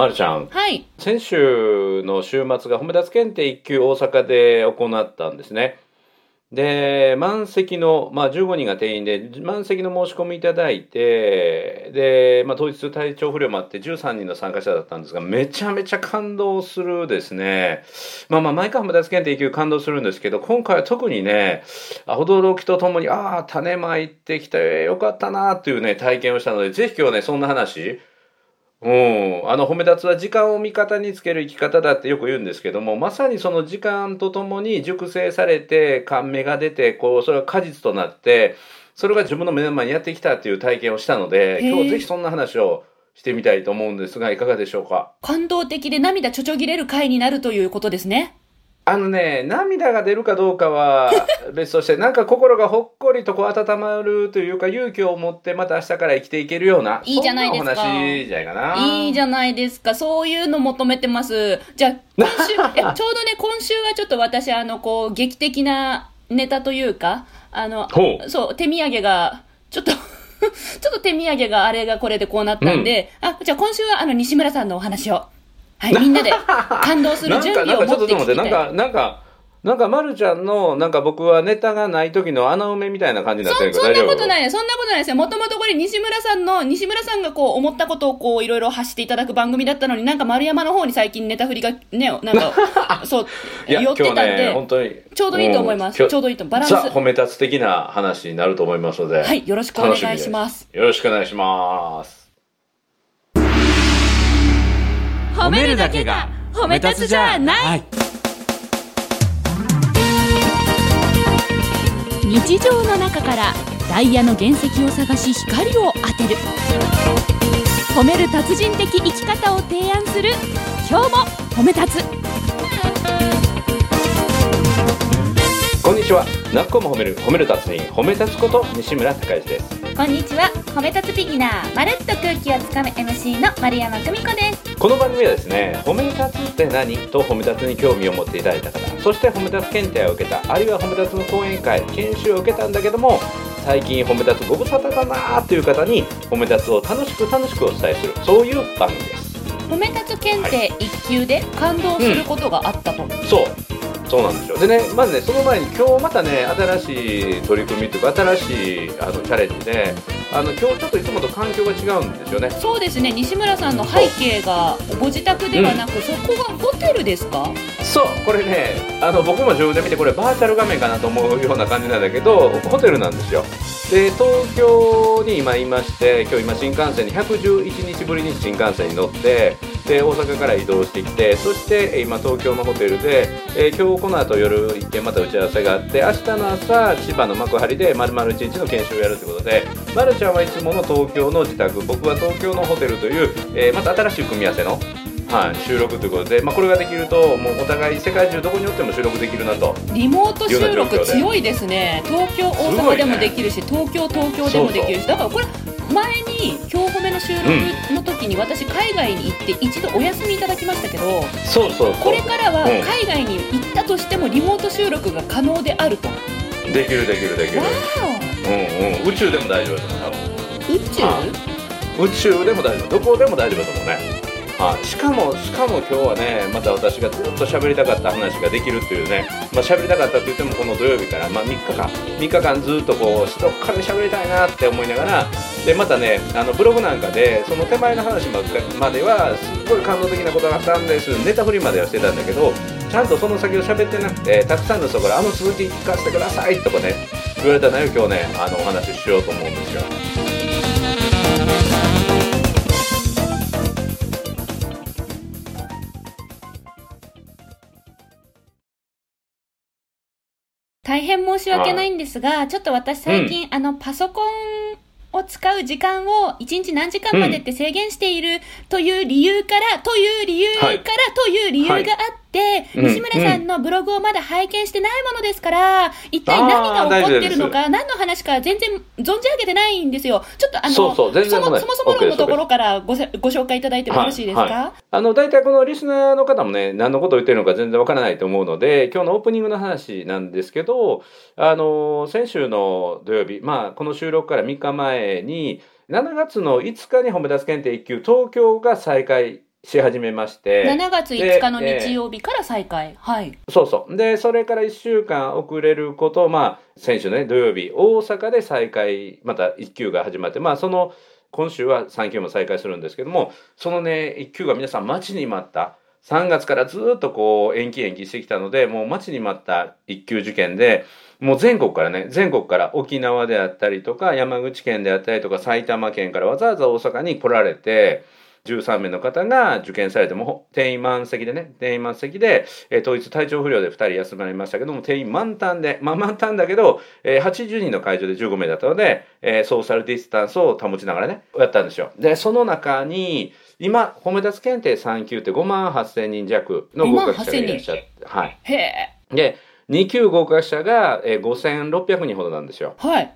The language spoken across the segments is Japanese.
まるちゃん、はい。先週の週末が褒め立つ検定1級大阪で行ったんですね。で、満席の、まあ15人が定員で、満席の申し込みいただいて、で、まあ当日体調不良もあって13人の参加者だったんですが、めちゃめちゃ感動するですね。まあまあ毎回褒め立つ検定1級感動するんですけど、今回は特にね、あ驚きとともに、ああ、種まいてきてよかったなっていうね、体験をしたので、ぜひ今日ね、そんな話、うん、あの褒め立つは時間を味方につける生き方だってよく言うんですけどもまさにその時間とともに熟成されて感銘が出てこうそれが果実となってそれが自分の目の前にやってきたっていう体験をしたので今日ぜひそんな話をしてみたいと思うんですがいかがでしょうか？感動的で涙ちょちょぎれる回になるということですね。あのね涙が出るかどうかは 別としてなんか心がほっこりとこう温まるというか勇気を持ってまた明日から生きていけるようないいじゃないですか。話じゃないかな。いいじゃないですか。そういうの求めてます。じゃあ、今週、ちょうどね、今週はちょっと私、あの、こう、劇的なネタというか、あの、そう、手土産が、ちょっと、ちょっと手土産があれがこれでこうなったんで、あ、じゃあ今週はあの、西村さんのお話を、はい、みんなで感動する準なんか、なんかちょ備を持ってっと待って、なんか、なんか、なんか、まるちゃんの、なんか僕はネタがない時の穴埋めみたいな感じになってるけど、そそんなことない。そんなことないですよ。もともとこれ西村さんの、西村さんがこう思ったことをこういろいろ発していただく番組だったのになんか丸山の方に最近ネタ振りがね、なんか、そう、寄ってたん今日ね、本で、当に。ちょうどいいと思います。うんちょうどいいと。バランス。ザ・褒め立つ的な話になると思いますので。はい、よろしくお願いします。よろしくお願いします。褒めるだけが褒め立つじゃない。い。日常の中からダイヤの原石を探し光を当てる。褒める達人的生き方を提案する。今日も褒め立つ。こんにちは。なっこも褒める、褒める達人、褒め立つこと西村孝之です。こんにちは。褒め立つビギナー。まるっと空気をつかむ MC の丸山久美子です。この番組はですね、褒め立つって何？と褒め立つに興味を持っていただいた方、そして褒め立つ検定を受けた、あるいは褒め立つの講演会、研修を受けたんだけども、最近褒め立つご無沙汰だなーっていう方に、褒め立つを楽しく楽しくお伝えする、そういう番組です。褒め立つ検定1級で感動することがあったと、そう。そうなんですよ。でね、まずね、その前に今日またね、新しい取り組みというか、新しいあのチャレンジで、あの今日ちょっといつもと環境が違うんですよね。そうですね西村さんの背景がご自宅ではなく、そこがホテルですか？そう、これね、あの僕も自分で見て、これバーチャル画面かなと思うような感じなんだけど、ホテルなんですよ。で、東京に今いまして、今日今新幹線に111日ぶりに新幹線に乗って、で、大阪から移動してきて、そしてえ今東京のホテルで、えー今日この後夜一件また打ち合わせがあって、明日の朝、千葉の幕張で丸々1日の研修をやるということで、まるちゃんはいつもの東京の自宅、僕は東京のホテルという、えーまた新しい組み合わせの、はい、収録ということで、まあ、これができるともうお互い世界中どこにおっても収録できるなと。リモート収録強いですね。東京大阪でもできるし、東京東京でもできるしだからこれ前に今日褒めの収録の時に私海外に行って一度お休みいただきましたけどそうそうこれからはうん。海外に行ったとしてもリモート収録が可能であると、わできるできるできる、うんうん、宇宙でも大丈夫だと思う。お宇宙、は宇宙でも大丈夫。どこでも大丈夫だと思うねはい、しかもしかも今日はねまた私がずっと喋りたかった話ができるっていうね。まあ喋りたかったって言ってもこの土曜日から、まあ、3日間。3日間ずっとこうどっかで喋りたいなって思いながらでまたねあのブログなんかでその手前の話ままではすっごい感動的なことがあったんです。ネタ振りまではしてたんだけどちゃんとその先を喋ってなくてたくさんの人からあの続き聞かせてくださいとかね言われたのよ今日ねあのお話ししようと思うんですよ。大変申し訳ないんですが、ちょっと私最近、あのパソコンを使う時間を1日何時間までって制限しているという理由から、という理由から、はい。という理由があって、うん西村さんのブログをまだ拝見してないものですから、一体何が起こってるのか、何の話か全然存じ上げてないんですよ。ちょっとあの、そうそうそもそもそもすのところからごせご紹介いただいてもよろしいですか、はいはい。あの大体このリスナーの方もね何のことを言ってるのか全然わからないと思うので今日のオープニングの話なんですけどあの先週の土曜日まあこの収録から3日前に7月の5日に褒め出す検定1級東京が再開し始めまして。7月5日の日曜日から再開。はい。そうそう。で、それから1週間遅れること、まあ、先週ね、土曜日、大阪で再開、また1級が始まって、まあ、その、今週は3級も再開するんですけども、そのね、1級が皆さん待ちに待った。3月からずっとこう延期延期してきたので、もう待ちに待った1級受験で、もう全国からね、全国から沖縄であったりとか、山口県であったりとか、埼玉県からわざわざ大阪に来られて、13名の方が受験されても、定員満席でね、定員満席で、えー当日体調不良で2人休まりましたけども、定員満タンで、まあ満タンだけど、えー80人の会場で15名だったので、えーソーシャルディスタンスを保ちながらね、やったんですよ。で、その中に、今、褒め立つ検定3級って5万8000人弱の合格者がいらっしゃって、はい。へえ。で、2級合格者が、えー5600人ほどなんですよ。はい。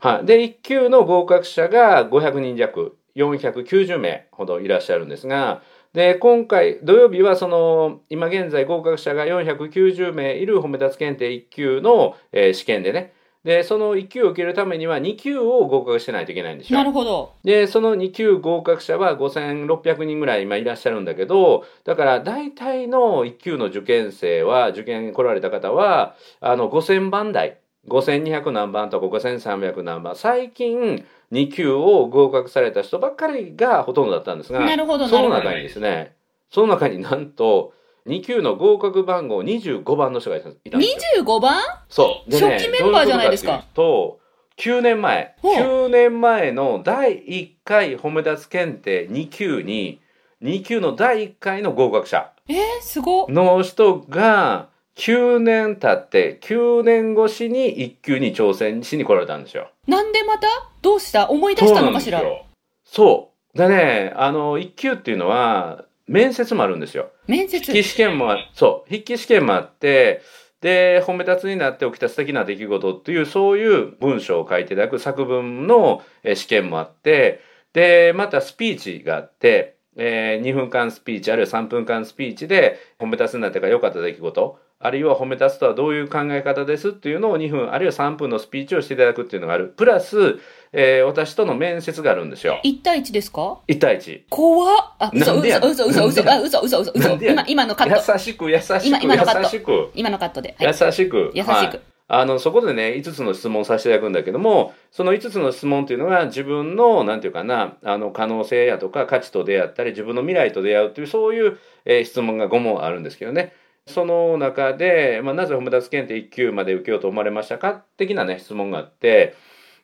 はい。で、1級の合格者が500人弱、490名ほどいらっしゃるんですが、で、今回、土曜日はその、今現在合格者が490名いる褒め立つ検定1級の、えー試験でね、で、その1級を受けるためには2級を合格しないといけないんですよな。るほど。で、その2級合格者は5600人ぐらい今いらっしゃるんだけど、だから大体の1級の受験生は、受験来られた方は、あの、5000番台、5200何番とか5300何番、最近2級を合格された人ばっかりがほとんどだったんですが、なるほど、その。中にですね、その中になんと、2級の合格番号25番の人がいたんですよ。25番？そう。でね初期メンバーじゃないですかとかというと、9年前、ほう9年前の第1回褒め立つ検定2級に、2級の第1回の合格者えー、すごっ。の人が、9年経って、9年越しに1級に挑戦しに来られたんですよ。なんでまた？どうした？思い出したのかしら？そうですよ。そう。でね、あの、1級っていうのは、面接もあるんですよ。面接。筆記試験もあそう筆記試験もあってで褒め立つになって起きた素敵な出来事っていうそういう文章を書いていただく作文のえー試験もあってでまたスピーチがあって、え2分間スピーチあるいは3分間スピーチで褒め立つになってから良かった出来事あるいは褒め立つとはどういう考え方ですっていうのを2分あるいは3分のスピーチをしていただくっていうのがある。プラス、えー私との面接があるんですよ。1対1ですか？1対1怖っ。あ、嘘、嘘、嘘、嘘、嘘、あ、嘘、嘘、嘘、嘘。今、今のカット。優しく優しく今今のカット。優しく。今のカットで。はい。優しく。優しく。はい。あの、そこでね、5つの質問させていただくんだけども、その5つの質問っていうのが自分の、なんていうかな、あの、可能性やとか価値と出会ったり、自分の未来と出会うっていう、そういう、えー質問が5問あるんですけどね。その中で、まあ、なぜ褒め立つ検定1級まで受けようと思われましたか的なね、質問があって、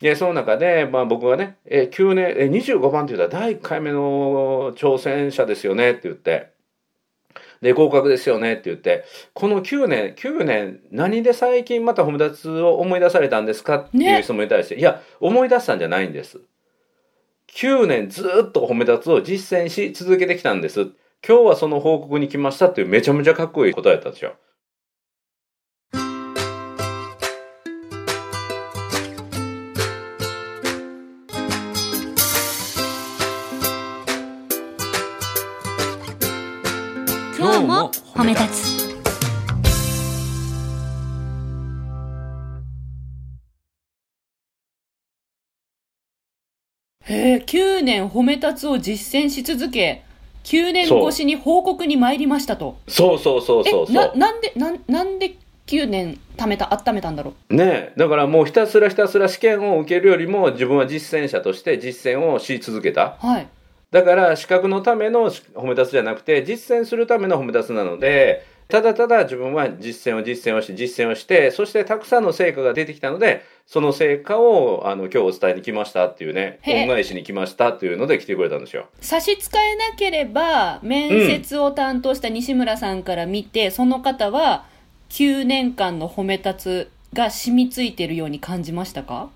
で、その中で、まあ僕がね、えー、9年、えー、25番って言ったら第1回目の挑戦者ですよねって言って、で、合格ですよねって言って、この9年、9年、何で最近また褒め立つを思い出されたんですかっていうね質問に対して、いや、思い出したんじゃないんです。9年ずっと褒め立つを実践し続けてきたんです。今日はその報告に来ましたっていうめちゃめちゃかっこいい答えだったんですよ。今日も褒め立つへえ、9年褒め立つを実践し続け、9年越しに報告に参りましたと。そうそうそうそうそう。なんで、なん、なんで9年貯めた、温めたんだろう？ねえだからもうひたすらひたすら試験を受けるよりも自分は実践者として実践をし続けた。はい。だから資格のための褒め立つじゃなくて実践するための褒め立つなのでただただ自分は実践を実践をして実践をしてそしてたくさんの成果が出てきたのでその成果をあの今日お伝えに来ましたっていうね恩返しに来ましたっていうので来てくれたんですよ。差し支えなければ、面接を担当した西村さんから見て、その方は9年間の褒め立つが染みついてるように感じましたか？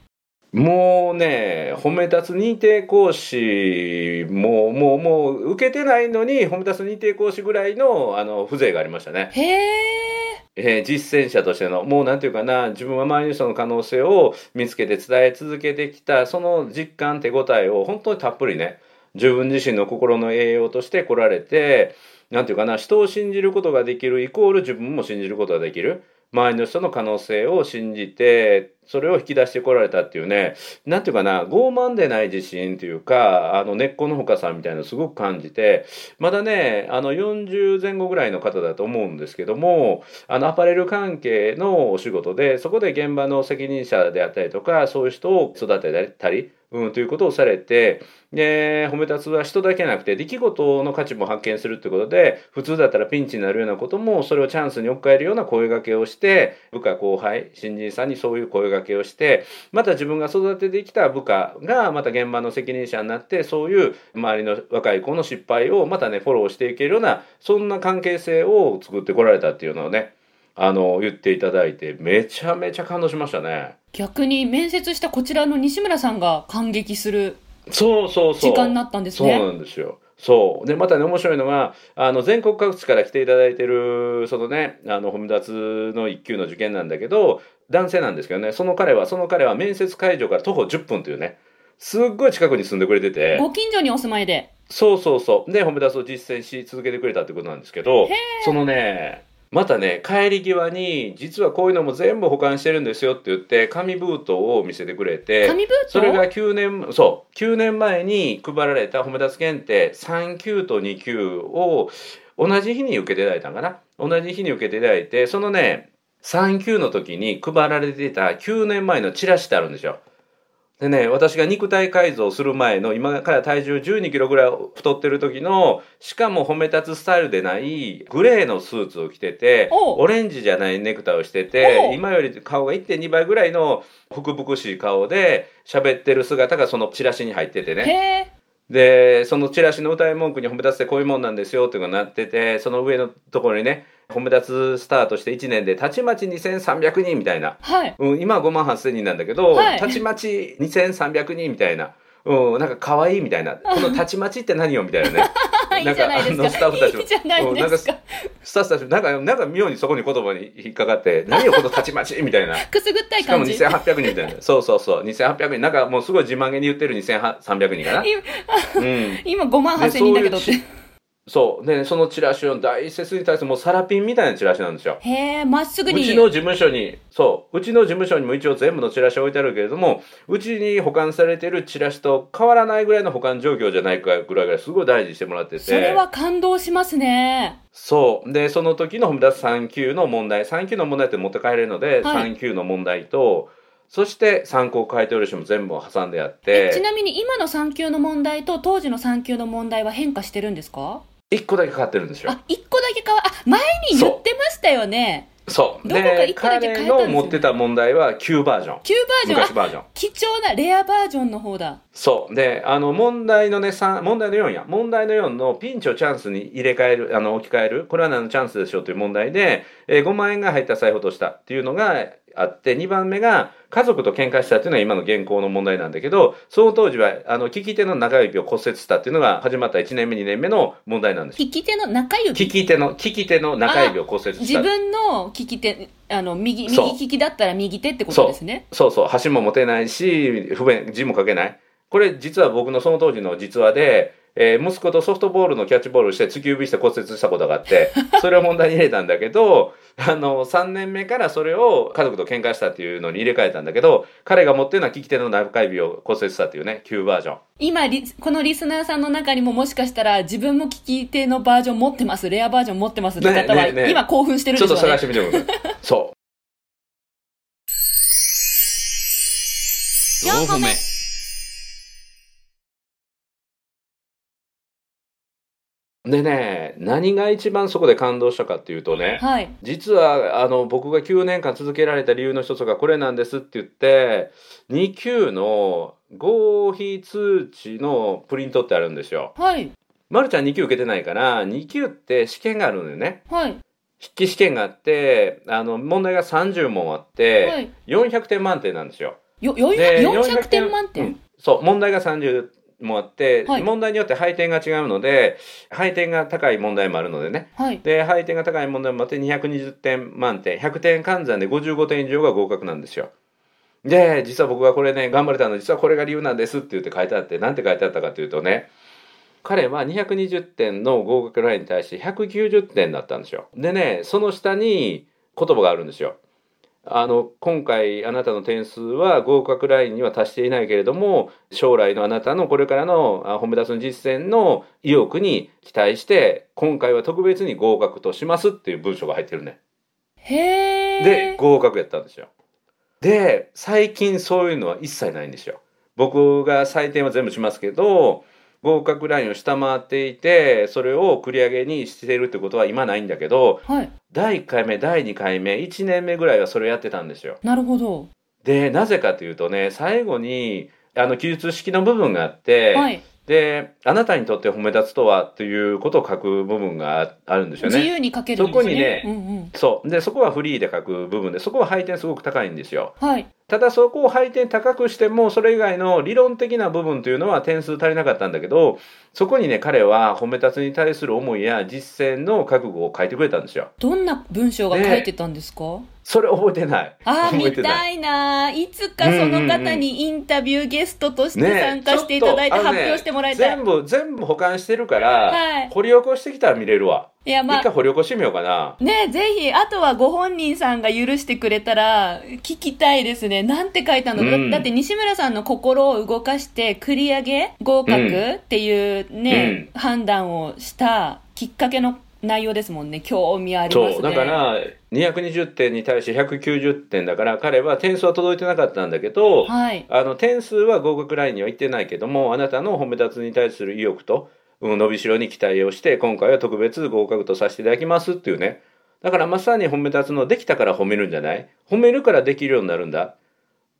もうね褒め立つ認定講師ももうもう受けてないのに褒め立つ認定講師ぐらいのあの風情がありましたね。へえ。えー実践者としてのもうなんていうかな自分は周りの人の可能性を見つけて伝え続けてきたその実感手応えを本当にたっぷりね自分自身の心の栄養として来られてなんていうかな人を信じることができるイコール自分も信じることができる周りの人の可能性を信じて、それを引き出してこられたっていうね、なんていうかな、傲慢でない自信というか、あの根っこの深さみたいなのすごく感じて、まだね、あの40前後ぐらいの方だと思うんですけども、あのアパレル関係のお仕事で、そこで現場の責任者であったりとか、そういう人を育てたり、うん、ということをされて、で、褒め立つは人だけなくて、出来事の価値も発見するってことで、普通だったらピンチになるようなことも、それをチャンスに置き換えるような声掛けをして、部下後輩、新人さんにそういう声掛けをして、また自分が育ててきた部下が、また現場の責任者になって、そういう周りの若い子の失敗をまたね、フォローしていけるような、そんな関係性を作ってこられたっていうのをね、あの、言っていただいて、めちゃめちゃ感動しましたね。逆に面接したこちらの西村さんが感激するそうそうそう。時間になったんですね。そうなんですよ。そう。で、またね、面白いのが、あの、全国各地から来ていただいてる、そのね、あの、褒め立つの一級の受験なんだけど、男性なんですけどね、その彼は、その彼は面接会場から徒歩10分というね、すっごい近くに住んでくれてて。ご近所にお住まいで。そうそうそう。で、褒め立つを実践し続けてくれたってことなんですけど、そのね、またね、帰り際に、実はこういうのも全部保管してるんですよって言って、紙ブートを見せてくれて、紙ブート？それが9年、そう、9年前に配られた褒め立つ検定3級と2級を同じ日に受けていただいたんかな？同じ日に受けていただいて、そのね、3級の時に配られていた9年前のチラシってあるんですよ。でね、私が肉体改造する前の、今から体重12キロぐらい太ってる時の、しかも褒め立つスタイルでない、グレーのスーツを着てて、オレンジじゃないネクタイをしてて、今より顔が1.2倍ぐらいの福々しい顔で喋ってる姿がそのチラシに入っててね。で、そのチラシの歌い文句に褒め立つってこういうもんなんですよっていうのがなってて、その上のところにね、褒め立つスタートして1年で、たちまち2300人みたいな。はい。うん、今は5万8000人なんだけど、たちまち2300人みたいな。うん、なんか可愛いみたいな。このたちまちって何よみたいなね。なんか、あの、スタッフたちも。いいないですか。スタッフたちも、なんか、なんか妙にそこに言葉に引っかかって、何よこのたちまちみたいな。くすぐったい感じ。しかも2800人みたいな。そうそうそう。2800人。なんかもうすごい自慢げに言ってる2300人かな。今、うん、今5万8000人だけどって。そう。で、そのチラシを大切に対してもうサラピンみたいなチラシなんですよ。へえ、まっすぐに。うちの事務所に、そう。うちの事務所にも一応全部のチラシ置いてあるけれども、うちに保管されてるチラシと変わらないぐらいの保管状況じゃないかぐらいがすごい大事にしてもらってて。それは感動しますね。そう。で、その時の褒め出す3級の問題、3級の問題って持って帰れるので、はい、3級の問題と、そして参考回答用紙も全部挟んであってちなみに今の3級の問題と当時の3級の問題は変化してるんですか？1個だけ変わってるんですよ。あ、1個だけ変わ、あ、前に言ってましたよね。そう。で、彼の持ってた問題は旧バージョン。旧バージョン昔バージョン。貴重なレアバージョンの方だ。そう。で、あの、問題のね、3、問題の4や。問題の4のピンチをチャンスに入れ替える、あの、置き換える。これは何のチャンスでしょうという問題で、えー、5万円が入った財布としたっていうのが、あって、2番目が家族と喧嘩したっていうのが今の現行の問題なんだけど、その当時は、あの、利き手の中指を骨折したっていうのが始まった1年目、2年目の問題なんです。利き手の中指？利き手の、利き手の中指を骨折した。自分の利き手、あの、右、右利きだったら右手ってことですね？そうそう箸も持てないし、不便、字も書けない。これ実は僕のその当時の実話で、えー、息子とソフトボールのキャッチボールして突き指して骨折したことがあって、それを問題に入れたんだけど、あの、3年目からそれを家族と喧嘩したっていうのに入れ替えたんだけど、彼が持ってるのは利き手の中指を骨折したっていうね、旧バージョン。今、このリスナーさんの中にももしかしたら自分も利き手のバージョン持ってます、レアバージョン持ってますって方は、ねねね、今興奮してるんですよね。ちょっと探してみてください。そう。4個目。でね、何が一番そこで感動したかっていうとね、はい、実はあの僕が9年間続けられた理由の一つがこれなんですって言って、2級の合否通知のプリントってあるんですよ。はい。まるちゃん2級受けてないから、2級って試験があるのよね。はい。筆記試験があって、あの、問題が30問あって、はい、400点満点なんですよ。よ、400点満点、うん、そう、問題が30もあって、はい、問題によって配点が違うので、配点が高い問題もあるのでね。はい、で、配点が高い問題もあって220点満点、100点換算で55点以上が合格なんですよ。で、実は僕がこれね、頑張れたの、実はこれが理由なんですって言って書いてあって、なんて書いてあったかというとね、彼は220点の合格ラインに対して190点だったんですよ。でね、その下に、言葉があるんですよ。あの今回あなたの点数は合格ラインには達していないけれども将来のあなたのこれからのあ褒め出す実践の意欲に期待して今回は特別に合格としますっていう文章が入ってるね。へえ。で合格やったんですよ。で最近そういうのは一切ないんですよ。僕が採点は全部しますけど合格ラインを下回っていてそれを繰り上げにしてるってことは今ないんだけどはい。第1回目第2回目1年目ぐらいはそれやってたんですよ。なるほど。でなぜかというとね最後にあの記述式の部分があって、はい。であなたにとって褒め立つとはということを書く部分があるんですよね。自由に書けるんですよね。そこにねうんうん。そうでそこはフリーで書く部分でそこは配点すごく高いんですよ。はい。ただそこを配点高くしてもそれ以外の理論的な部分というのは点数足りなかったんだけどそこにね彼は褒め立つに対する思いや実践の覚悟を書いてくれたんですよ。どんな文章が書いてたんですか、それ覚えてない。ああ、見たいな。いつかその方にインタビューゲストとして参加していただいて発表してもらいたい。全部全部保管してるから、はい。掘り起こしてきたら見れるわ、いや、ま一回あ、掘り起こしてみようかな。ねぜひ、あとはご本人さんが許してくれたら、聞きたいですね。なんて書いたの、うん。だって西村さんの心を動かして、繰り上げ合格っていうね、判断をしたきっかけの内容ですもんね。興味ありますね。そうだから220点に対して190点だから彼は点数は届いてなかったんだけど、はい。あの点数は合格ラインには行ってないけどもあなたの褒め立つに対する意欲と、うん、伸びしろに期待をして今回は特別合格とさせていただきますっていうねだからまさに褒め立つのできたから褒めるんじゃない？褒めるからできるようになるんだ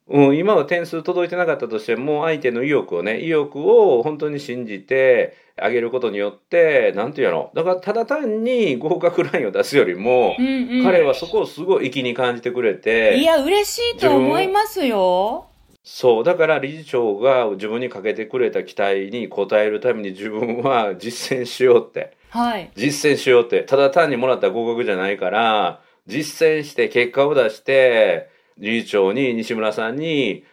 うん、今は点数届いてなかったとしても相手の意欲をね意欲を本当に信じてあげることによってなんていうのだからただ単に合格ラインを出すよりも、うんうん。彼はそこをすごい粋に感じてくれていや、嬉しいと思いますよ。そうだから理事長が自分にかけてくれた期待に応えるために自分は実践しようってはい。実践しようってただ単にもらった合格じゃないから実践して結果を出して理事長に西村さんに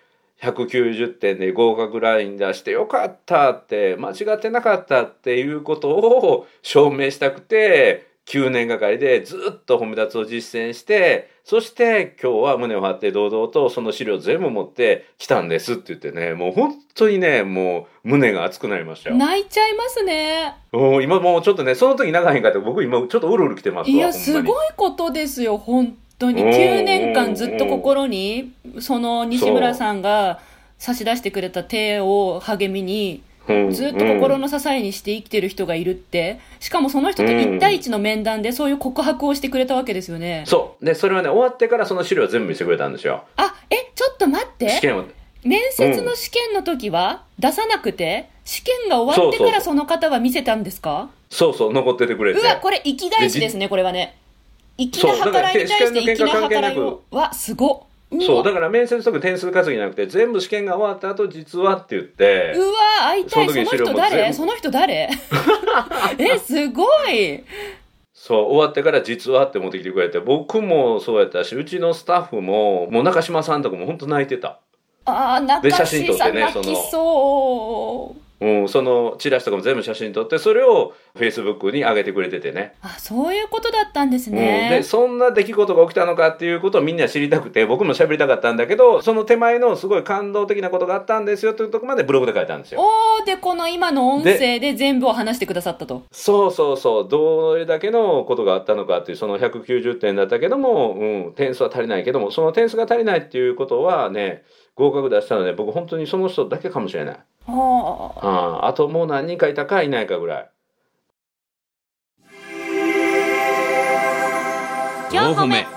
190点で合格ライン出してよかったって間違ってなかったっていうことを証明したくて9年がかりでずっと褒め立つを実践してそして今日は胸を張って堂々とその資料全部持ってきたんですって言ってねもう本当にねもう胸が熱くなりましたよ。泣いちゃいますね。おー今もうちょっとねその時長へんかった僕今ちょっとうるうる来てますわいや、すにごいことですよ、本当に。うん9年間ずっと心に、その西村さんが差し出してくれた手を励みに、うん。ずっと心うんの支えにして生きてる人がいるって、しかもその人と1対1の面談でそういう告白をしてくれたわけですよね。そう。でそれはね終わってからその資料を全部見せてくれたんですよ。あ、え、ちょっと待って。試験を。面接の試験の時は出さなくて、試験が終わってからそその方は見せたんですか？そうそう残っててくれて。うわ、これ、生き返しですね、これはね。粋なそう計らいに対してだから粋な計らい試験の結果関係なを。わ、すごそうだから面接とか点数稼ぎじゃなくて全部試験が終わった後実はって言ってうわ会いたいその人誰？その人誰？えすごい。そう終わってから実はって持ってきてくれて僕もそうやったしうちのスタッフももう中島さんとかも本当泣いてた、ああ中で写真撮志さんね泣きそううん、そのチラシとかも全部写真撮ってそれをフェイスブックに上げてくれててねあそういうことだったんですうん、ねで、そんな出来事が起きたのかっていうことをみんな知りたくて僕も喋りたかったんだけどその手前のすごい感動的なことがあったんですよというところまでブログで書いたんですよ。おーでこの今の音声で全部を話してくださったとそうそうそうどれだけのことがあったのかっていうその190点だったけども、うん、点数は足りないけどもその点数が足りないっていうことはね合格出したので僕本当にその人だけかもしれない。ああともう何人かいたかいないかぐらい。4歩目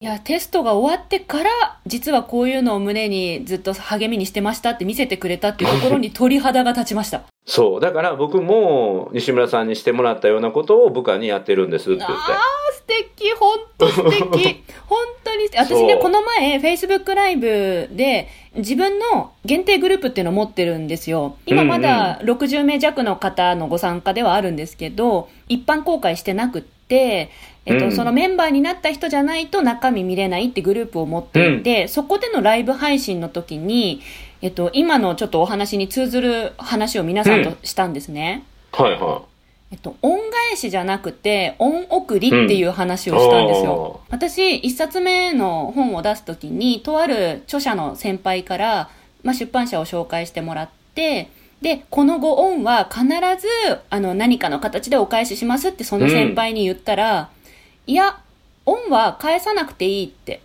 いやテストが終わってから実はこういうのを胸にずっと励みにしてましたって見せてくれたっていうところに鳥肌が立ちました。そう。だから僕も西村さんにしてもらったようなことを部下にやってるんですって言って。あー素敵。本当素敵。本当に私ねこの前 Facebook ライブで自分の限定グループっていうのを持ってるんですよ。今まだ60名弱の方のご参加ではあるんですけど一般公開してなくってえっと、うん。そのメンバーになった人じゃないと中身見れないってグループを持っていて、そこでのライブ配信の時に、えっと、今のちょっとお話に通ずる話を皆さんとしたんですね。はいはえっと、恩返しじゃなくて、恩送りっていう話をしたんですよ。うん、私、一冊目の本を出すときに、とある著者の先輩から、まあ、出版社を紹介してもらって、で、このご恩は必ず、あの、何かの形でお返ししますってその先輩に言ったら、うん、いや、恩は返さなくていいって。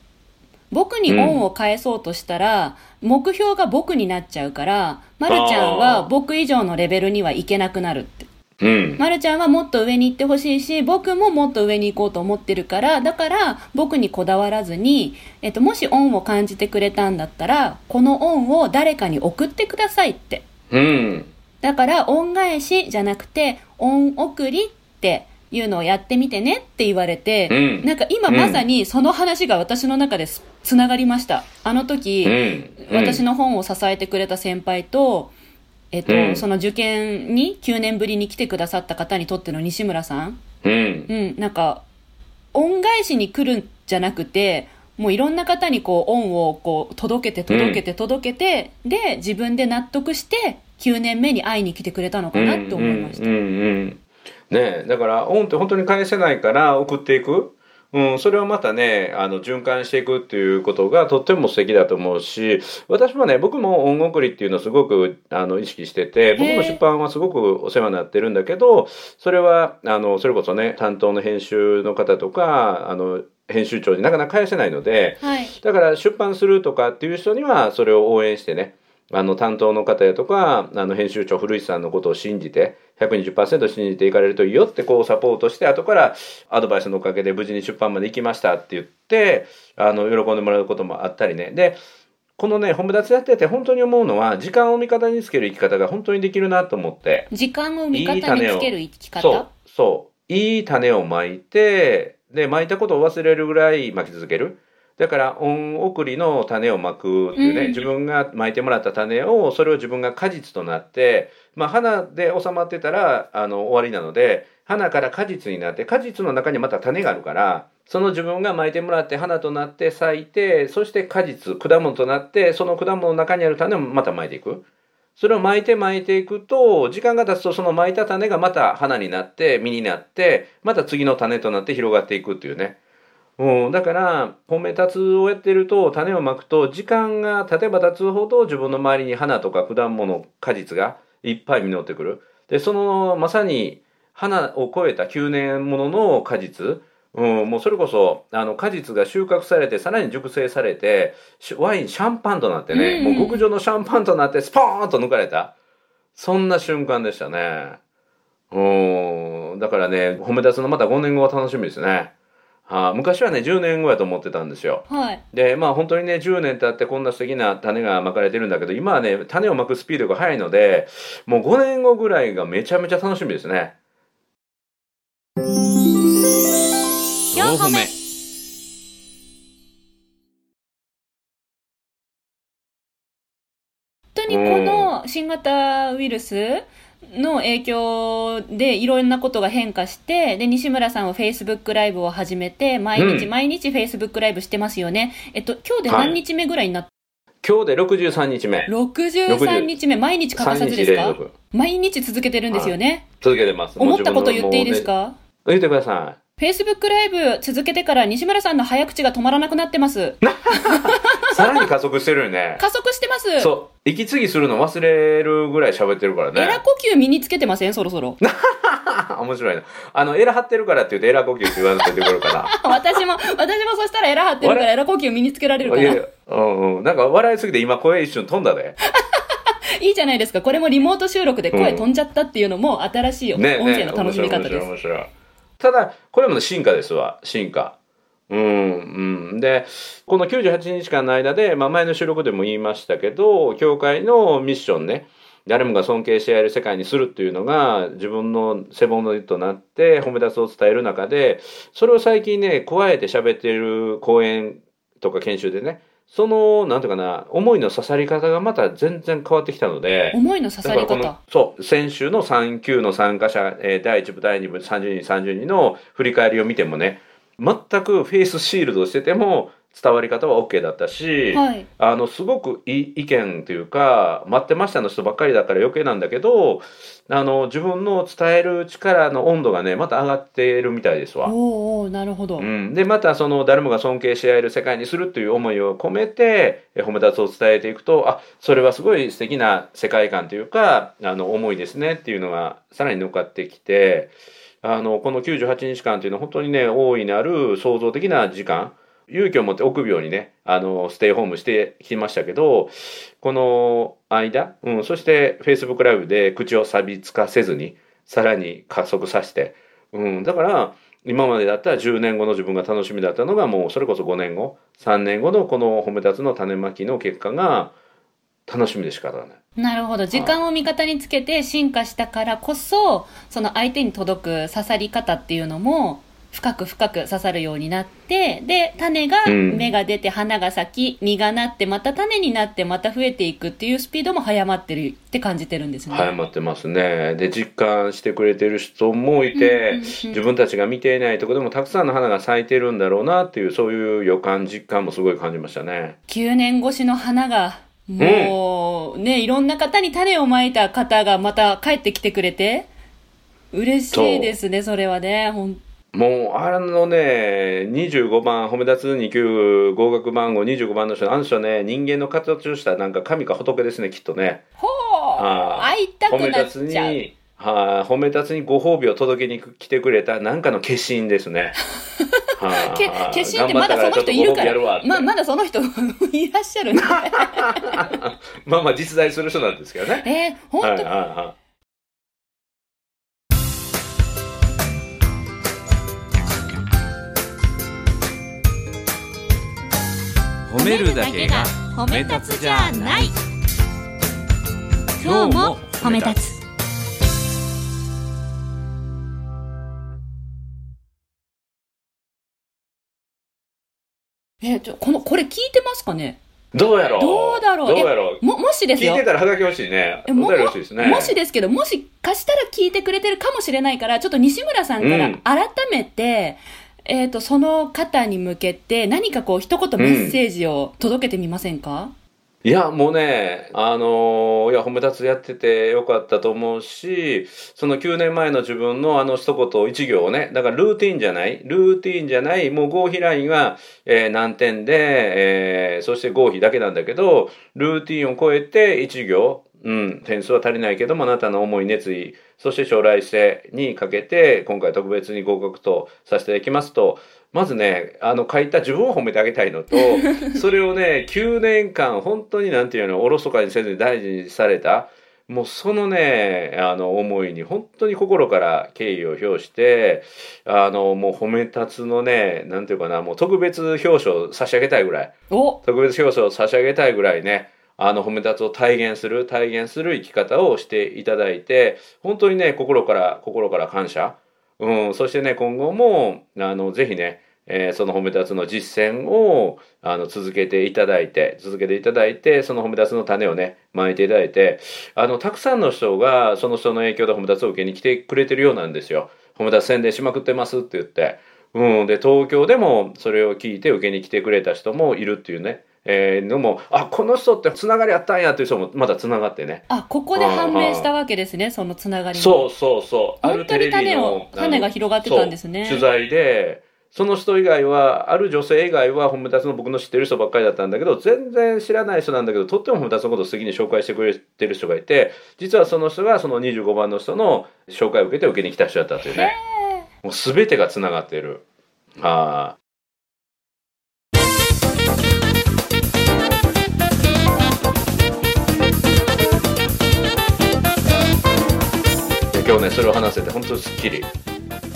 僕に恩を返そうとしたら、うん、目標が僕になっちゃうから、まるちゃんは僕以上のレベルにはいけなくなるって。うん、まるちゃんはもっと上に行ってほしいし、僕ももっと上に行こうと思ってるから、だから僕にこだわらずに、えっと、もし恩を感じてくれたんだったら、この恩を誰かに送ってくださいって。うん。だから、恩返しじゃなくて、恩送りっていうのをやってみてねって言われて、うん、なんか今まさにその話が私の中でつながりました。あの時、うん、私の本を支えてくれた先輩と、えっと、うん、その受験に9年ぶりに来てくださった方にとっての西村さん。うん。うん、なんか、恩返しに来るんじゃなくて、もういろんな方にこう、恩をこう、届けて届けて届けて、うん、で、自分で納得して、9年目に会いに来てくれたのかなって思いました。うん、うん、ねだから、恩って本当に返せないから送っていく。うん、それをまたね、あの、循環していくっていうことがとっても素敵だと思うし、私もね、僕も音送りっていうのをすごく、あの、意識してて、僕の出版はすごくお世話になってるんだけど、それは、あの、それこそね、担当の編集の方とか、あの、編集長になかなか返せないので、はい、だから出版するとかっていう人には、それを応援してね、あの担当の方やとか、あの編集長古市さんのことを信じて、120%信じていかれるといいよってこうサポートして、後からアドバイスのおかげで無事に出版まで行きましたって言って、あの、喜んでもらうこともあったりね。で、このね、本部立ちやってて本当に思うのは、時間を味方につける生き方が本当にできるなと思って。時間を味方につける生き方？そう、そう。いい種をまいて、で、まいたことを忘れるぐらいまき続ける。だから恩送りの種をまくっていうね、うん、自分がまいてもらった種をそれを自分が果実となってまあ花で収まってたらあの終わりなので花から果実になって果実の中にまた種があるからその自分がまいてもらって花となって咲いてそして果実果物となってその果物の中にある種をまたまいていく。それを巻いて巻いていくと、時間が経つとその巻いた種がまた花になって、実になって、また次の種となって広がっていくっていうね。うん、だから、褒め立つをやってると、種をまくと、時間が経てば経つほど自分の周りに花とか果物、果実がいっぱい実ってくる。で、その、まさに、花を超えた9年ものの果実、うん、もうそれこそ、あの、果実が収穫されて、さらに熟成されて、ワイン、シャンパンとなってね、うん、もう極上のシャンパンとなって、スポーンと抜かれた。そんな瞬間でしたね。うん、だからね、褒め立つのまた5年後は楽しみですね。はあ、昔はね10年後やと思ってたんですよ。はい、でまあ本当にね10年経ってこんな素敵な種がまかれてるんだけど今はね種をまくスピードが速いのでもう5年後ぐらいがめちゃめちゃ楽しみですね。4歩目本当にこの新型ウイルス、の影響でいろんなことが変化して、で、西村さんは Facebook ライブを始めて、毎日、うん、毎日 Facebook ライブしてますよね。えっと、今日で何日目ぐらいになっ、はい、今日で63日目。63日目、毎日欠かさずですか？毎日続けてるんですよね。続けてます。思ったこと言っていいですか、ね、言ってください。Facebook ライブ続けてから西村さんの早口が止まらなくなってます。さらに加速してるよね。加速してます。そう。息継ぎするの忘れるぐらい喋ってるからね。エラ呼吸身につけてません？そろそろ。面白いな。あの、エラ張ってるからって言うとエラ呼吸って言わなくてくるかな。私も、私もそしたらエラ張ってるからエラ呼吸身につけられるかな。いやうんうん。なんか笑いすぎて今声一瞬飛んだで。いいじゃないですか。これもリモート収録で声飛んじゃったっていうのも新しい音声の楽しみ方です。面白い面白い。ただ、これも進化ですわ、進化。うん、うん。で、この98日間の間で、まあ前の収録でも言いましたけど、教会のミッションね、誰もが尊敬してやる世界にするっていうのが自分の背骨となって褒め立つを伝える中で、それを最近ね、加えて喋っている講演とか研修でね、その、なんていうかな、思いの刺さり方がまた全然変わってきたので。思いの刺さり方そう、先週の3級の参加者、えー、第1部、第2部、30人、30人の振り返りを見てもね、全くフェイスシールドしてても、伝わり方は OK だったし、はい。あのすごくいい意見というか待ってましたの人ばっかりだから余計なんだけどあの自分の伝える力の温度がねまた上がっているみたいですわ。おーおーなるほど。うん、でまたその誰もが尊敬し合える世界にするという思いを込めてえ褒め立つを伝えていくとあそれはすごい素敵な世界観というかあの思いですねっていうのがさらに乗っかってきてあのこの98日間というのは本当にね大いなる創造的な時間勇気を持って臆病にねあのステイホームしてきましたけどこの間、うん、そして Facebook ライブで口を錆びつかせずにさらに加速させて、うん、だから今までだったら10年後の自分が楽しみだったのがもうそれこそ5年後3年後のこの褒め立つの種まきの結果が楽しみで仕方がない。なるほど。時間を味方につけて進化したからこそ、その相手に届く刺さり方っていうのも、深く深く刺さるようになって、で、種が、うん芽が出て花が咲き、実がなって、また種になって、また増えていくっていうスピードも早まってるって感じてるんですね。早まってますね。で、実感してくれてる人もいて、うんうんうん自分たちが見ていないところでもたくさんの花が咲いてるんだろうなっていう、そういう予感、実感もすごい感じましたね。9年越しの花が、もう、ね、いろんな方に種をまいた方がまた帰ってきてくれて、嬉しいですね、それはね。ほんもう、あのね、25番、褒め立つ2級合格番号25番の人、あの人ね、人間の形をしたなんか神か仏ですね、きっとね。ほう会いたく褒めなっ立つちゃう。に、はい、褒め立つにご褒美を届けに来てくれたなんかの化身ですね。はいけ化身ってまだその人いるからからままだその人いらっしゃるんで まあまあ実在する人なんですけどね。えー、本当、はいはいはい。褒めるだけが褒め立つじゃない。今日も褒め立つ。えーちょこのこれ聞いてますかね？どうやろう？どうだろう？どうやろう？ももしですよ。聞いてたらはがき欲しいね。も便り欲しいですね。もしですけど、もしかしたら聞いてくれてるかもしれないから、ちょっと西村さんからうん。改めて、えっ、と、その方に向けて何かこう一言メッセージを届けてみませんか、いや、もうね、あのいや、褒め立つやっててよかったと思うし、その9年前の自分のあの一言、一行をね、だからルーティンじゃない、ルーティンじゃない、もう合否ラインは、えー何点で、えーそして合否だけなんだけど、ルーティンを超えて一行、うん、点数は足りないけども、あなたの思い、熱意、そして将来性にかけて、今回特別に合格とさせていただきますと、まずね、あの書いた自分を褒めてあげたいのと、それをね、9年間本当になんていうの、おろそかにせずに大事にされた、もうそのね、あの思いに本当に心から敬意を表して、あのもう褒め立つのね、なんていうかな、もう特別表彰差し上げたいぐらい。お特別表彰を差し上げたいぐらいね、あの褒め立つを体現する、体現する生き方をしていただいて、本当にね、心から、心から感謝。うん、そしてね、今後も、あの、ぜひね、えーその褒め立つの実践を、あの、続けていただいて、続けていただいて、その褒め立つの種をね、まいていただいて、あの、たくさんの人が、その人の影響で褒め立つを受けに来てくれてるようなんですよ。褒め立つ宣伝しまくってますって言って。うん、で、東京でもそれを聞いて受けに来てくれた人もいるっていうね。えーのも、あ、この人ってつながりあったんやっていう人もまだつながってね。あ、ここで判明したわけですね、そのつながりもそうそうそう。本当に種を種が広がってたんですね取材で、その人以外は、ある女性以外は、褒め立つの僕の知ってる人ばっかりだったんだけど、全然知らない人なんだけど、とっても褒め立つのことを素敵に紹介してくれてる人がいて、実はその人がその25番の人の紹介を受けて受けに来た人だったというね。もう全てがつながってる。は今日ね、それを話せて本当にすっきり。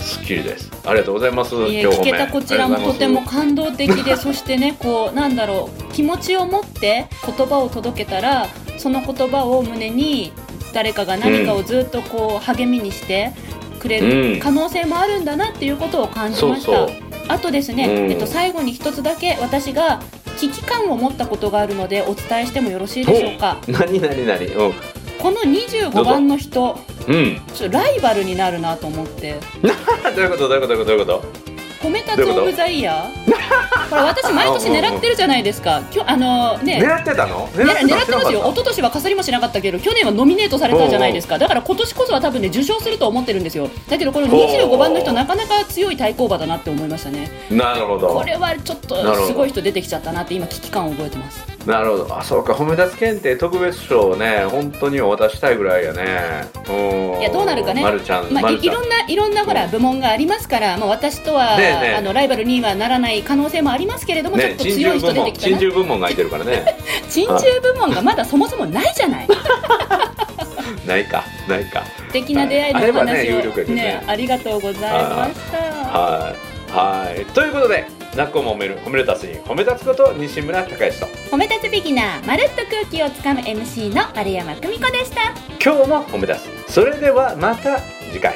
すっきりです。ありがとうございます。今日聞けたこちらもとても感動的でそしてねこうなんだろう気持ちを持って言葉を届けたらその言葉を胸に誰かが何かをずっとこう励みにしてくれうんる可能性もあるんだなっていうことを感じました、そうそうあとですね、うんえっと、最後に一つだけ私が危機感を持ったことがあるのでお伝えしてもよろしいでしょうか？何何何うん。この25番の人うん。ちょライバルになるなと思って。どういうこと？どういうこと？どういうこと？どういうこと？褒め立つオブザイヤー？これ私毎年狙ってるじゃないですか。今日あのね。狙ってたの？狙狙ってますよ。一昨年はかすりもしなかったけど去年はノミネートされたじゃないですか。だから今年こそは多分ね受賞すると思ってるんですよ。だけどこの25番の人なかなか強い対抗馬だなって思いましたねなるほどこれはちょっとすごい人出てきちゃったなって今危機感を覚えてますなるほど。あそうか。褒め立つ検定特別賞をね本当にお渡ししたいぐらいやね。うん。いやどうなるかね。まるちゃん、まあ、いろんないろんなほら部門がありますから、まあ、私とは、あのライバルにはならない可能性もありますけれども、ちょっと強い人出てきたな。珍獣部門が空いてるからね。珍獣部門がまだそもそもないじゃない。ないかないか。素敵な出会いの話をね。ありがとうございました。はい。はい。ということでなっこも褒める褒め立つに褒め立つこと西村孝之と。褒め立つビギナーまるっと空気をつかむ MC の丸山久美子でした。今日も褒め立つ。それではまた次回